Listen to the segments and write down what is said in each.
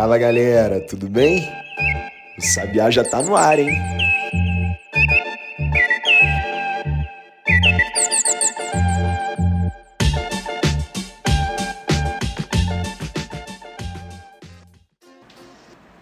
Fala galera, tudo bem? O Sabiá já tá no ar, hein?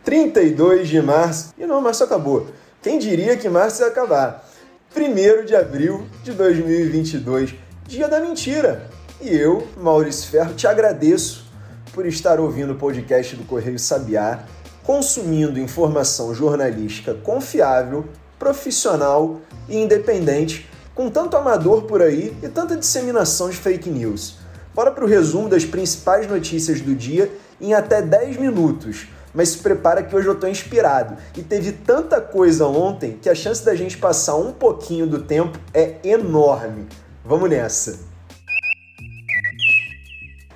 Trinta e dois de março. E não, março acabou. Quem diria que março ia acabar? Primeiro de abril de 2022, dia da mentira. E eu, Maurício Ferro, te agradeço por estar ouvindo o podcast do Correio Sabiá, consumindo informação jornalística confiável, profissional e independente, com tanto amador por aí e tanta disseminação de fake news. Bora para o resumo das principais notícias do dia em até 10 minutos. Mas se prepara que hoje eu estou inspirado. E teve tanta coisa ontem que a chance da gente passar um pouquinho do tempo é enorme. Vamos nessa!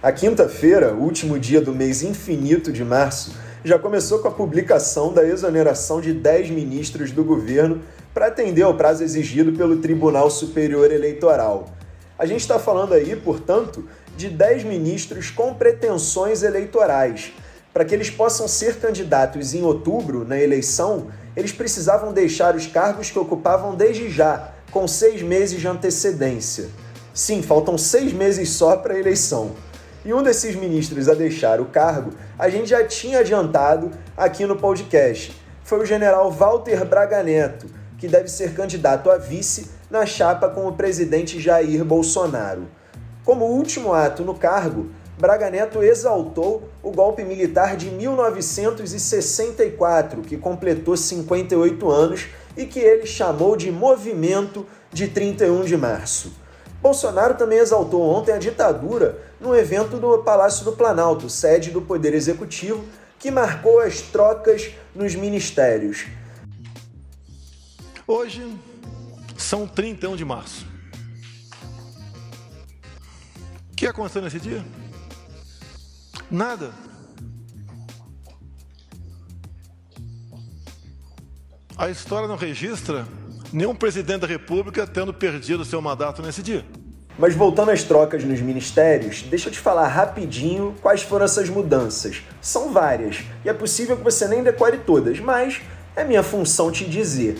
A quinta-feira, último dia do mês infinito de março, já começou com a publicação da exoneração de 10 ministros do governo para atender ao prazo exigido pelo Tribunal Superior Eleitoral. A gente está falando aí, portanto, de 10 ministros com pretensões eleitorais. Para que eles possam ser candidatos em outubro, na eleição, eles precisavam deixar os cargos que ocupavam desde já, com seis meses de antecedência. Sim, faltam seis meses só para a eleição. E um desses ministros a deixar o cargo, a gente já tinha adiantado aqui no podcast. Foi o general Walter Braga Neto, que deve ser candidato a vice na chapa com o presidente Jair Bolsonaro. Como último ato no cargo, Braga Neto exaltou o golpe militar de 1964, que completou 58 anos e que ele chamou de Movimento de 31 de Março. Bolsonaro também exaltou ontem a ditadura no evento do Palácio do Planalto, sede do Poder Executivo, que marcou as trocas nos ministérios. Hoje são 31 de março. O que aconteceu nesse dia? Nada. A história não registra nenhum presidente da República tendo perdido seu mandato nesse dia. Mas voltando às trocas nos ministérios, deixa eu te falar rapidinho quais foram essas mudanças. São várias, e é possível que você nem decore todas, mas é minha função te dizer.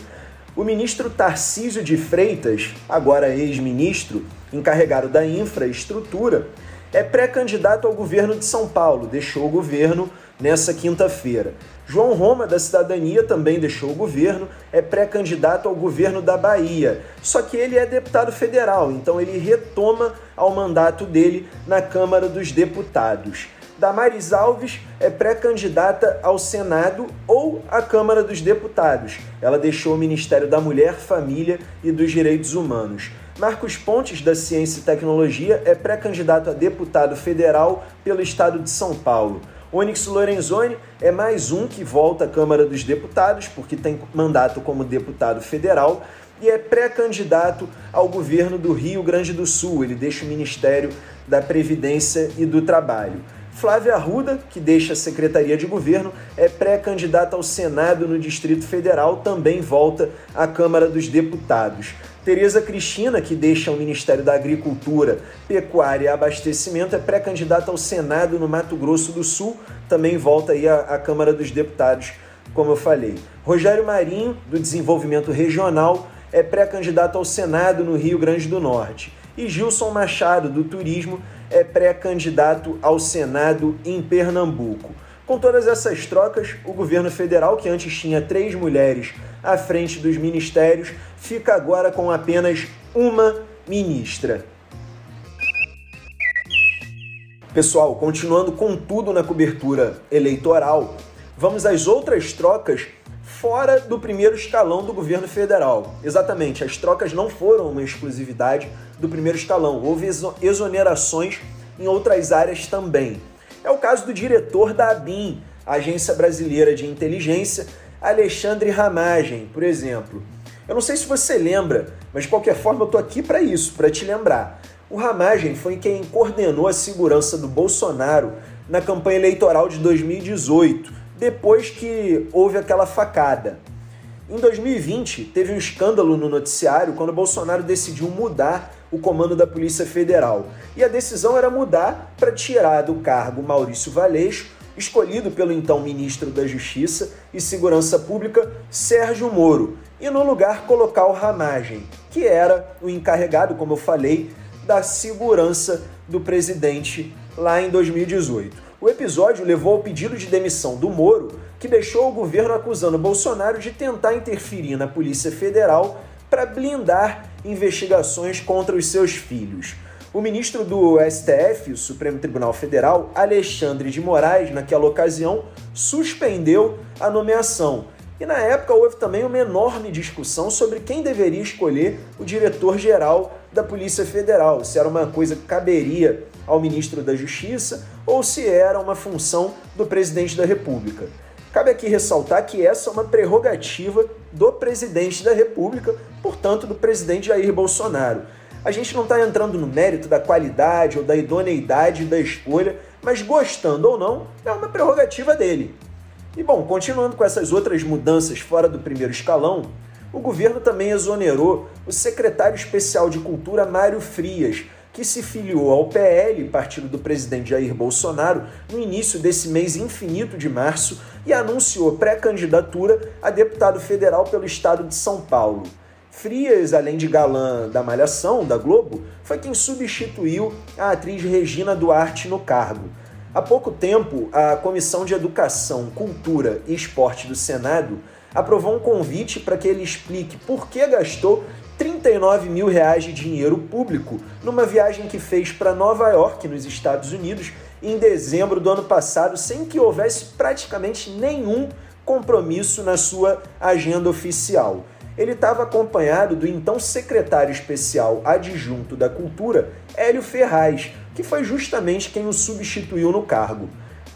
O ministro Tarcísio de Freitas, agora ex-ministro, encarregado da infraestrutura, é pré-candidato ao governo de São Paulo, deixou o governo nessa quinta-feira. João Roma, da Cidadania, também deixou o governo, é pré-candidato ao governo da Bahia. Só que ele é deputado federal, então ele retoma ao mandato dele na Câmara dos Deputados. Damares Alves é pré-candidata ao Senado ou à Câmara dos Deputados. Ela deixou o Ministério da Mulher, Família e dos Direitos Humanos. Marcos Pontes, da Ciência e Tecnologia, é pré-candidato a deputado federal pelo estado de São Paulo. Onyx Lorenzoni é mais um que volta à Câmara dos Deputados, porque tem mandato como deputado federal, e é pré-candidato ao governo do Rio Grande do Sul. Ele deixa o Ministério da Previdência e do Trabalho. Flávia Arruda, que deixa a Secretaria de Governo, é pré-candidata ao Senado no Distrito Federal, também volta à Câmara dos Deputados. Tereza Cristina, que deixa o Ministério da Agricultura, Pecuária e Abastecimento, é pré-candidata ao Senado no Mato Grosso do Sul, também volta aí à, Câmara dos Deputados, como eu falei. Rogério Marinho, do Desenvolvimento Regional, é pré-candidato ao Senado no Rio Grande do Norte. E Gilson Machado, do Turismo, é pré-candidato ao Senado em Pernambuco. Com todas essas trocas, o governo federal, que antes tinha três mulheres à frente dos ministérios, fica agora com apenas uma ministra. Pessoal, continuando com tudo na cobertura eleitoral, vamos às outras trocas fora do primeiro escalão do governo federal. Exatamente, as trocas não foram uma exclusividade do primeiro escalão, houve exonerações em outras áreas também. É o caso do diretor da ABIN, Agência Brasileira de Inteligência, Alexandre Ramagem, por exemplo. Eu não sei se você lembra, mas de qualquer forma eu tô aqui para isso, para te lembrar. O Ramagem foi quem coordenou a segurança do Bolsonaro na campanha eleitoral de 2018, depois que houve aquela facada. Em 2020, teve um escândalo no noticiário quando Bolsonaro decidiu mudar o comando da Polícia Federal. E a decisão era mudar para tirar do cargo Maurício Valeixo escolhido pelo então ministro da Justiça e Segurança Pública, Sérgio Moro, e no lugar colocar o Ramagem, que era o encarregado, como eu falei, da segurança do presidente lá em 2018. O episódio levou ao pedido de demissão do Moro, que deixou o governo acusando Bolsonaro de tentar interferir na Polícia Federal para blindar investigações contra os seus filhos. O ministro do STF, o Supremo Tribunal Federal, Alexandre de Moraes, naquela ocasião, suspendeu a nomeação. E na época houve também uma enorme discussão sobre quem deveria escolher o diretor-geral da Polícia Federal, se era uma coisa que caberia ao ministro da Justiça ou se era uma função do presidente da República. Cabe aqui ressaltar que essa é uma prerrogativa do presidente da República, portanto, do presidente Jair Bolsonaro. A gente não está entrando no mérito da qualidade ou da idoneidade da escolha, mas gostando ou não, é uma prerrogativa dele. E bom, continuando com essas outras mudanças fora do primeiro escalão, o governo também exonerou o secretário especial de Cultura Mário Frias, que se filiou ao PL, partido do presidente Jair Bolsonaro, no início desse mês infinito de março e anunciou pré-candidatura a deputado federal pelo estado de São Paulo. Frias, além de galã da Malhação, da Globo, foi quem substituiu a atriz Regina Duarte no cargo. Há pouco tempo, a Comissão de Educação, Cultura e Esporte do Senado aprovou um convite para que ele explique por que gastou 39 mil reais de dinheiro público numa viagem que fez para Nova York, nos Estados Unidos, em dezembro do ano passado, sem que houvesse praticamente nenhum compromisso na sua agenda oficial ele estava acompanhado do então secretário especial adjunto da Cultura, Hélio Ferraz, que foi justamente quem o substituiu no cargo.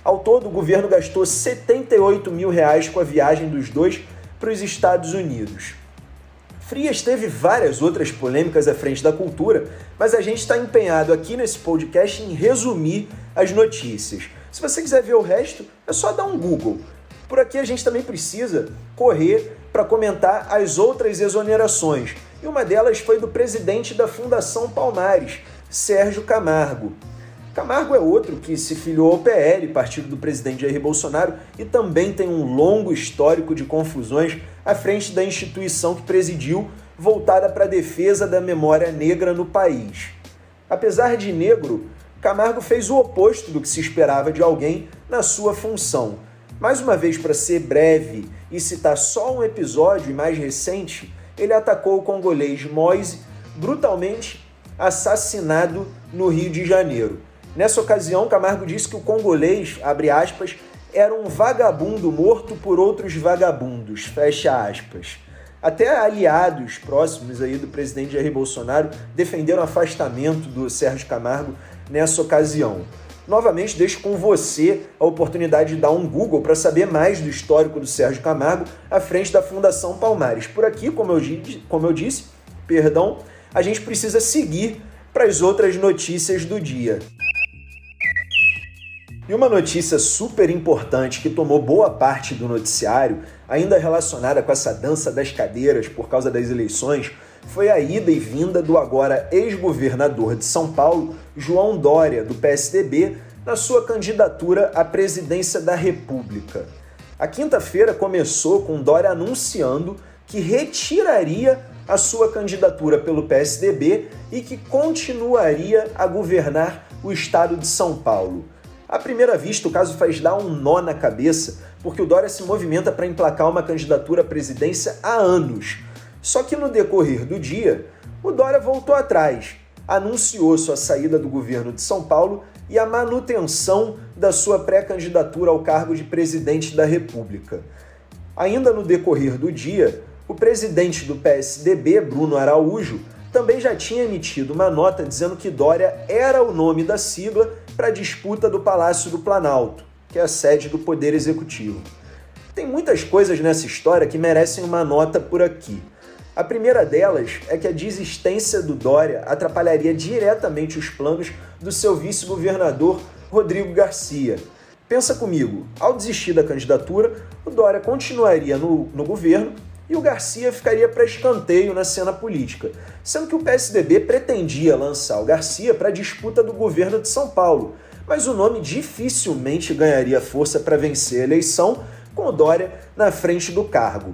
Ao todo, o governo gastou 78 mil reais com a viagem dos dois para os Estados Unidos. Frias teve várias outras polêmicas à frente da cultura, mas a gente está empenhado aqui nesse podcast em resumir as notícias. Se você quiser ver o resto, é só dar um Google. Por aqui a gente também precisa correr para comentar as outras exonerações, e uma delas foi do presidente da Fundação Palmares, Sérgio Camargo. Camargo é outro que se filiou ao PL, partido do presidente Jair Bolsonaro, e também tem um longo histórico de confusões à frente da instituição que presidiu, voltada para a defesa da memória negra no país. Apesar de negro, Camargo fez o oposto do que se esperava de alguém na sua função. Mais uma vez, para ser breve e citar só um episódio mais recente, ele atacou o congolês Moise, brutalmente assassinado no Rio de Janeiro. Nessa ocasião, Camargo disse que o congolês, abre aspas, era um vagabundo morto por outros vagabundos, fecha aspas. Até aliados próximos aí do presidente Jair Bolsonaro defenderam o afastamento do Sérgio Camargo nessa ocasião. Novamente, deixo com você a oportunidade de dar um Google para saber mais do histórico do Sérgio Camargo à frente da Fundação Palmares. Por aqui, como eu, como eu disse, perdão, a gente precisa seguir para as outras notícias do dia. E uma notícia super importante que tomou boa parte do noticiário, ainda relacionada com essa dança das cadeiras por causa das eleições, foi a ida e vinda do agora ex-governador de São Paulo, João Dória, do PSDB, na sua candidatura à presidência da República. A quinta-feira começou com Dória anunciando que retiraria a sua candidatura pelo PSDB e que continuaria a governar o estado de São Paulo. À primeira vista, o caso faz dar um nó na cabeça, porque o Dória se movimenta para emplacar uma candidatura à presidência há anos só que no decorrer do dia, o Dória voltou atrás, anunciou sua saída do governo de São Paulo e a manutenção da sua pré-candidatura ao cargo de presidente da República. Ainda no decorrer do dia, o presidente do PSDB, Bruno Araújo, também já tinha emitido uma nota dizendo que Dória era o nome da sigla para a disputa do Palácio do Planalto, que é a sede do Poder Executivo. Tem muitas coisas nessa história que merecem uma nota por aqui. A primeira delas é que a desistência do Dória atrapalharia diretamente os planos do seu vice-governador Rodrigo Garcia. Pensa comigo, ao desistir da candidatura, o Dória continuaria no, no governo e o Garcia ficaria para escanteio na cena política, sendo que o PSDB pretendia lançar o Garcia para a disputa do governo de São Paulo. mas o nome dificilmente ganharia força para vencer a eleição com o Dória na frente do cargo.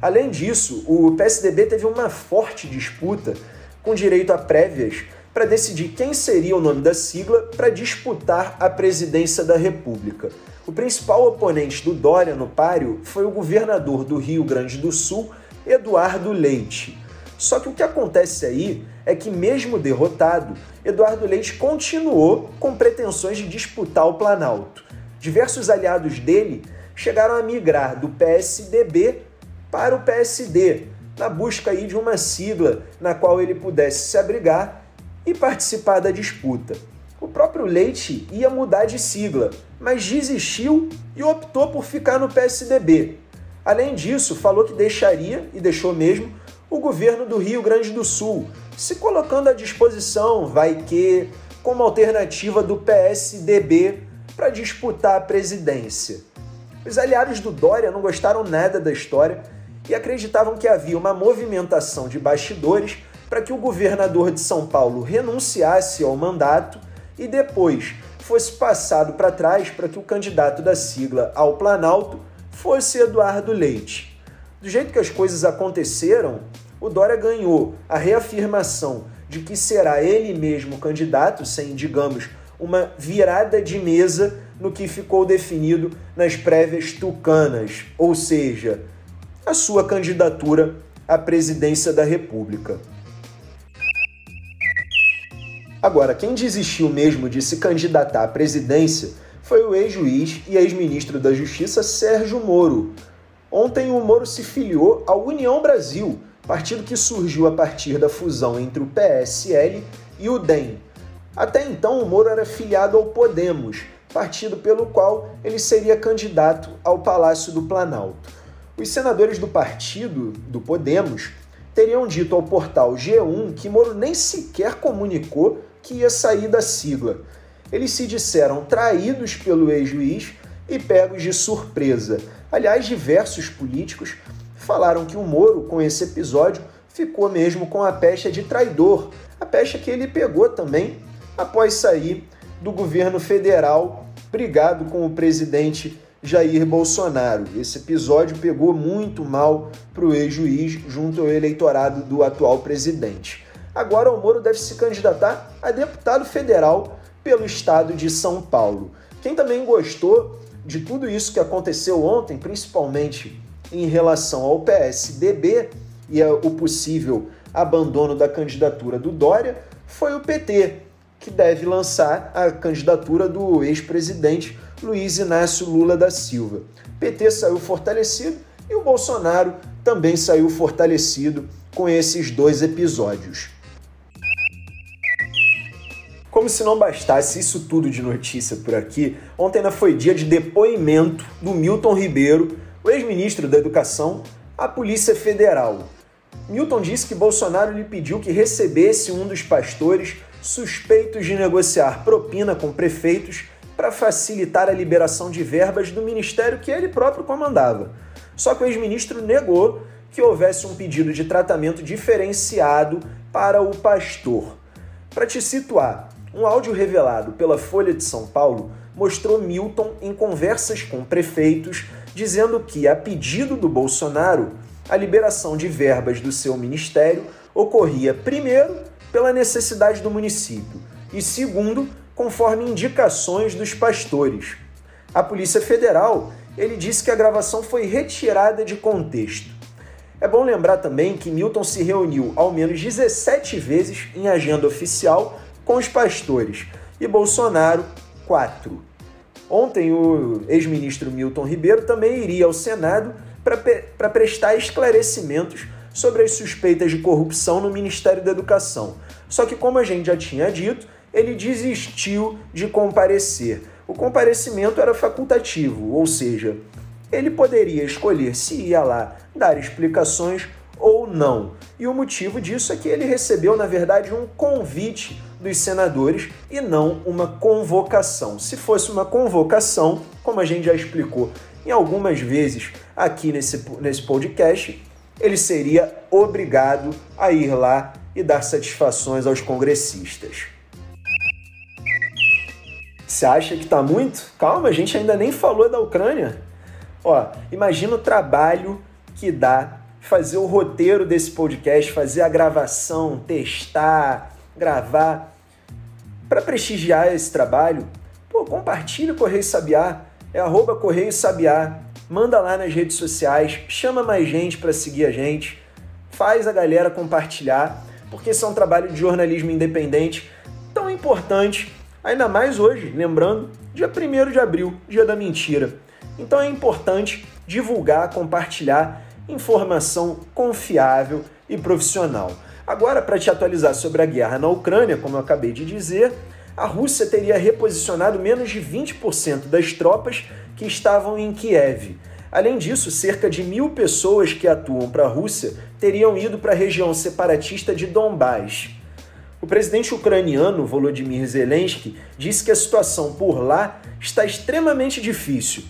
Além disso, o PSDB teve uma forte disputa com direito a prévias para decidir quem seria o nome da sigla para disputar a presidência da República. O principal oponente do Dória no páreo foi o governador do Rio Grande do Sul, Eduardo Leite. Só que o que acontece aí é que, mesmo derrotado, Eduardo Leite continuou com pretensões de disputar o Planalto. Diversos aliados dele chegaram a migrar do PSDB para o PSD, na busca aí de uma sigla na qual ele pudesse se abrigar e participar da disputa. O próprio Leite ia mudar de sigla, mas desistiu e optou por ficar no PSDB. Além disso, falou que deixaria, e deixou mesmo, o governo do Rio Grande do Sul, se colocando à disposição, vai que, como alternativa do PSDB para disputar a presidência. Os aliados do Dória não gostaram nada da história e acreditavam que havia uma movimentação de bastidores para que o governador de São Paulo renunciasse ao mandato e depois fosse passado para trás para que o candidato da sigla ao Planalto fosse Eduardo Leite. Do jeito que as coisas aconteceram, o Dória ganhou a reafirmação de que será ele mesmo candidato, sem, digamos, uma virada de mesa no que ficou definido nas prévias tucanas, ou seja, a sua candidatura à presidência da República. Agora, quem desistiu mesmo de se candidatar à presidência foi o ex-juiz e ex-ministro da Justiça Sérgio Moro, Ontem o Moro se filiou ao União Brasil, partido que surgiu a partir da fusão entre o PSL e o DEM. Até então o Moro era filiado ao Podemos, partido pelo qual ele seria candidato ao Palácio do Planalto. Os senadores do partido, do Podemos, teriam dito ao portal G1 que Moro nem sequer comunicou que ia sair da sigla. Eles se disseram traídos pelo ex-juiz e pegos de surpresa. Aliás, diversos políticos falaram que o Moro, com esse episódio, ficou mesmo com a pecha de traidor, a pecha que ele pegou também após sair do governo federal, brigado com o presidente Jair Bolsonaro. Esse episódio pegou muito mal para o ex-juiz junto ao eleitorado do atual presidente. Agora o Moro deve se candidatar a deputado federal pelo estado de São Paulo. Quem também gostou de tudo isso que aconteceu ontem, principalmente em relação ao PSDB e o possível abandono da candidatura do Dória, foi o PT, que deve lançar a candidatura do ex-presidente Luiz Inácio Lula da Silva. PT saiu fortalecido e o Bolsonaro também saiu fortalecido com esses dois episódios. Como se não bastasse isso tudo de notícia por aqui, ontem ainda foi dia de depoimento do Milton Ribeiro, o ex-ministro da Educação, à Polícia Federal. Milton disse que Bolsonaro lhe pediu que recebesse um dos pastores suspeitos de negociar propina com prefeitos para facilitar a liberação de verbas do ministério que ele próprio comandava. Só que o ex-ministro negou que houvesse um pedido de tratamento diferenciado para o pastor. Para te situar, um áudio revelado pela Folha de São Paulo mostrou Milton em conversas com prefeitos dizendo que, a pedido do Bolsonaro, a liberação de verbas do seu ministério ocorria, primeiro, pela necessidade do município e, segundo, conforme indicações dos pastores. A Polícia Federal ele disse que a gravação foi retirada de contexto. É bom lembrar também que Milton se reuniu ao menos 17 vezes em agenda oficial com os pastores e Bolsonaro, quatro. Ontem, o ex-ministro Milton Ribeiro também iria ao Senado para prestar esclarecimentos sobre as suspeitas de corrupção no Ministério da Educação. Só que, como a gente já tinha dito, ele desistiu de comparecer. O comparecimento era facultativo, ou seja, ele poderia escolher se ia lá dar explicações ou não. E o motivo disso é que ele recebeu, na verdade, um convite dos senadores e não uma convocação. Se fosse uma convocação, como a gente já explicou em algumas vezes aqui nesse, nesse podcast, ele seria obrigado a ir lá e dar satisfações aos congressistas. Você acha que tá muito? Calma, a gente ainda nem falou da Ucrânia. Ó, imagina o trabalho que dá fazer o roteiro desse podcast, fazer a gravação, testar, gravar. Para prestigiar esse trabalho, pô, compartilha o Correio Sabiá, é arroba Correio Sabiá, manda lá nas redes sociais, chama mais gente para seguir a gente, faz a galera compartilhar, porque esse é um trabalho de jornalismo independente tão importante, ainda mais hoje, lembrando, dia 1 de abril, dia da mentira. Então é importante divulgar, compartilhar informação confiável e profissional. Agora, para te atualizar sobre a guerra na Ucrânia, como eu acabei de dizer, a Rússia teria reposicionado menos de 20% das tropas que estavam em Kiev. Além disso, cerca de mil pessoas que atuam para a Rússia teriam ido para a região separatista de Donbás. O presidente ucraniano Volodymyr Zelensky disse que a situação por lá está extremamente difícil.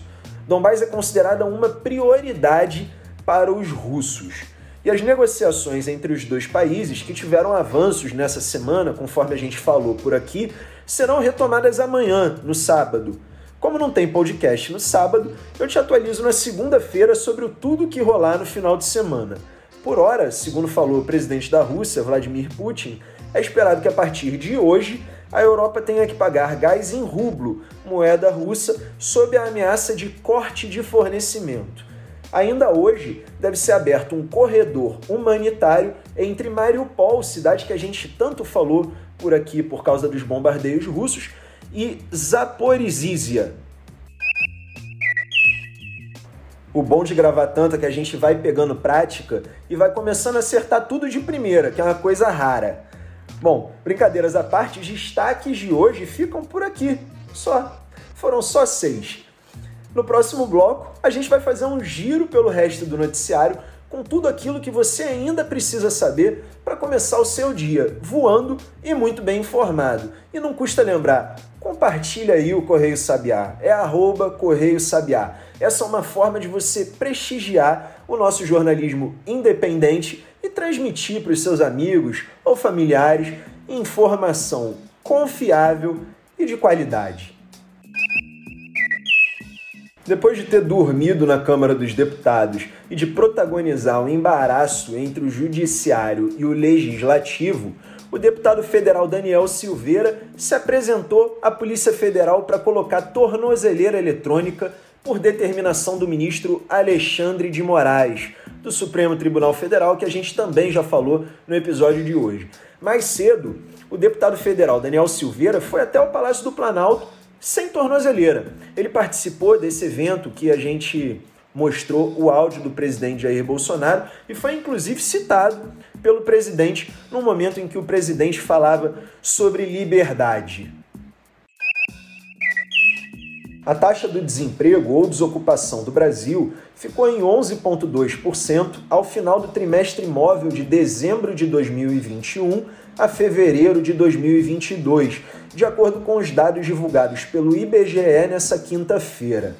Donbás é considerada uma prioridade para os russos. E as negociações entre os dois países, que tiveram avanços nessa semana, conforme a gente falou por aqui, serão retomadas amanhã, no sábado. Como não tem podcast no sábado, eu te atualizo na segunda-feira sobre o tudo que rolar no final de semana. Por hora, segundo falou o presidente da Rússia, Vladimir Putin, é esperado que a partir de hoje a Europa tenha que pagar gás em rublo, moeda russa, sob a ameaça de corte de fornecimento. Ainda hoje deve ser aberto um corredor humanitário entre Mariupol, cidade que a gente tanto falou por aqui por causa dos bombardeios russos, e Zaporizhia. O bom de gravar tanto é que a gente vai pegando prática e vai começando a acertar tudo de primeira, que é uma coisa rara. Bom, brincadeiras à parte, os destaques de hoje ficam por aqui. Só. Foram só seis. No próximo bloco, a gente vai fazer um giro pelo resto do noticiário com tudo aquilo que você ainda precisa saber para começar o seu dia voando e muito bem informado. E não custa lembrar, compartilha aí o Correio Sabiá, é arroba Correio Sabiá. Essa é uma forma de você prestigiar o nosso jornalismo independente e transmitir para os seus amigos ou familiares informação confiável e de qualidade. Depois de ter dormido na Câmara dos Deputados e de protagonizar um embaraço entre o Judiciário e o Legislativo, o deputado federal Daniel Silveira se apresentou à Polícia Federal para colocar tornozeleira eletrônica por determinação do ministro Alexandre de Moraes, do Supremo Tribunal Federal, que a gente também já falou no episódio de hoje. Mais cedo, o deputado federal Daniel Silveira foi até o Palácio do Planalto sem tornozeleira. Ele participou desse evento que a gente mostrou o áudio do presidente Jair Bolsonaro e foi inclusive citado pelo presidente no momento em que o presidente falava sobre liberdade. A taxa do desemprego ou desocupação do Brasil ficou em 11,2% ao final do trimestre móvel de dezembro de 2021 a fevereiro de 2022, de acordo com os dados divulgados pelo IBGE nessa quinta-feira.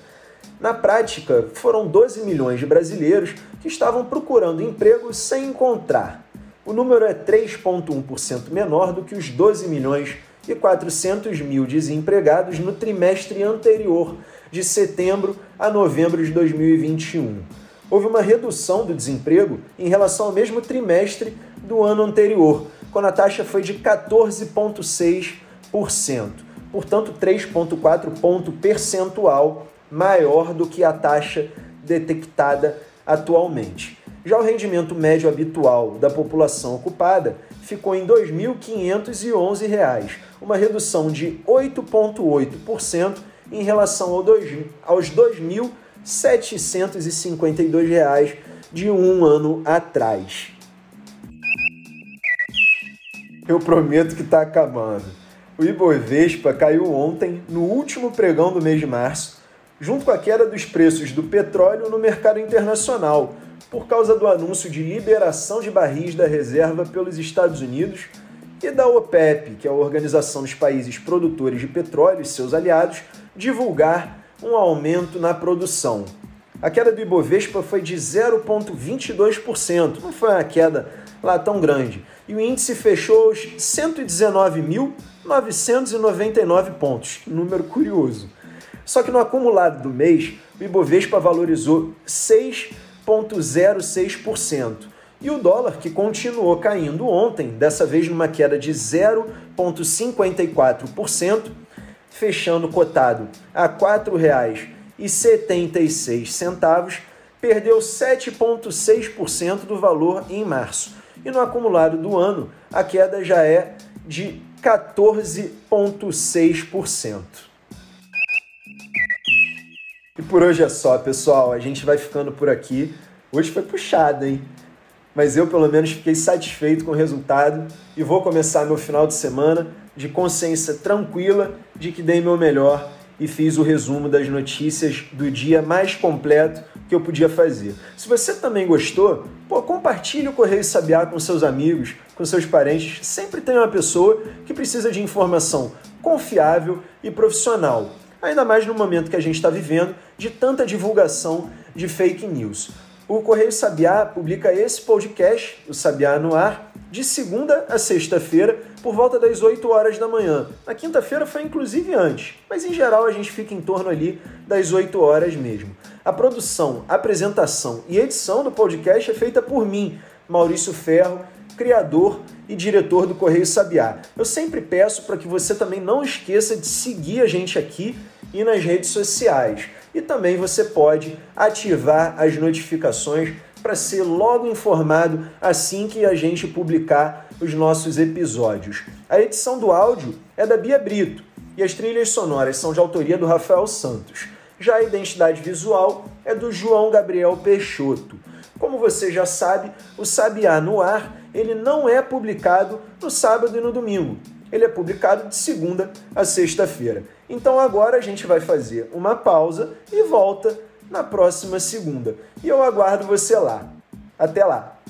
Na prática, foram 12 milhões de brasileiros que estavam procurando emprego sem encontrar. O número é 3,1% menor do que os 12 milhões e 400 mil desempregados no trimestre anterior, de setembro a novembro de 2021. Houve uma redução do desemprego em relação ao mesmo trimestre do ano anterior, quando a taxa foi de 14,6%, portanto 3,4 ponto percentual maior do que a taxa detectada atualmente. Já o rendimento médio habitual da população ocupada ficou em R$ 2.511, uma redução de 8,8% em relação ao dois, aos R$ 2.752 de um ano atrás. Eu prometo que está acabando. O Ibovespa caiu ontem, no último pregão do mês de março, junto com a queda dos preços do petróleo no mercado internacional, por causa do anúncio de liberação de barris da reserva pelos Estados Unidos e da OPEP, que é a Organização dos Países Produtores de Petróleo e seus aliados, divulgar um aumento na produção. A queda do Ibovespa foi de 0,22%, não foi uma queda lá tão grande. E o índice fechou os 119.999 pontos. Número curioso. Só que no acumulado do mês, o Ibovespa valorizou 6,06%. E o dólar, que continuou caindo ontem, dessa vez numa queda de 0,54%, fechando cotado a R$ 4,76, perdeu 7,6% do valor em março. E no acumulado do ano, a queda já é de 14,6%. E por hoje é só, pessoal. A gente vai ficando por aqui. Hoje foi puxado, hein? Mas eu, pelo menos, fiquei satisfeito com o resultado e vou começar meu final de semana de consciência tranquila de que dei meu melhor e fiz o resumo das notícias do dia mais completo que eu podia fazer. Se você também gostou, pô, compartilhe o Correio Sabiá com seus amigos, com seus parentes. Sempre tem uma pessoa que precisa de informação confiável e profissional ainda mais no momento que a gente está vivendo de tanta divulgação de fake news. O Correio Sabiá publica esse podcast, o Sabiá no Ar, de segunda a sexta-feira, por volta das 8 horas da manhã. Na quinta-feira foi inclusive antes, mas em geral a gente fica em torno ali das 8 horas mesmo. A produção, apresentação e edição do podcast é feita por mim, Maurício Ferro, criador e diretor do Correio Sabiá. Eu sempre peço para que você também não esqueça de seguir a gente aqui e nas redes sociais. E também você pode ativar as notificações para ser logo informado assim que a gente publicar os nossos episódios. A edição do áudio é da Bia Brito e as trilhas sonoras são de autoria do Rafael Santos. Já a identidade visual é do João Gabriel Peixoto. Como você já sabe, o Sabiá no Ar ele não é publicado no sábado e no domingo. Ele é publicado de segunda a sexta-feira. Então agora a gente vai fazer uma pausa e volta na próxima segunda. E eu aguardo você lá. Até lá!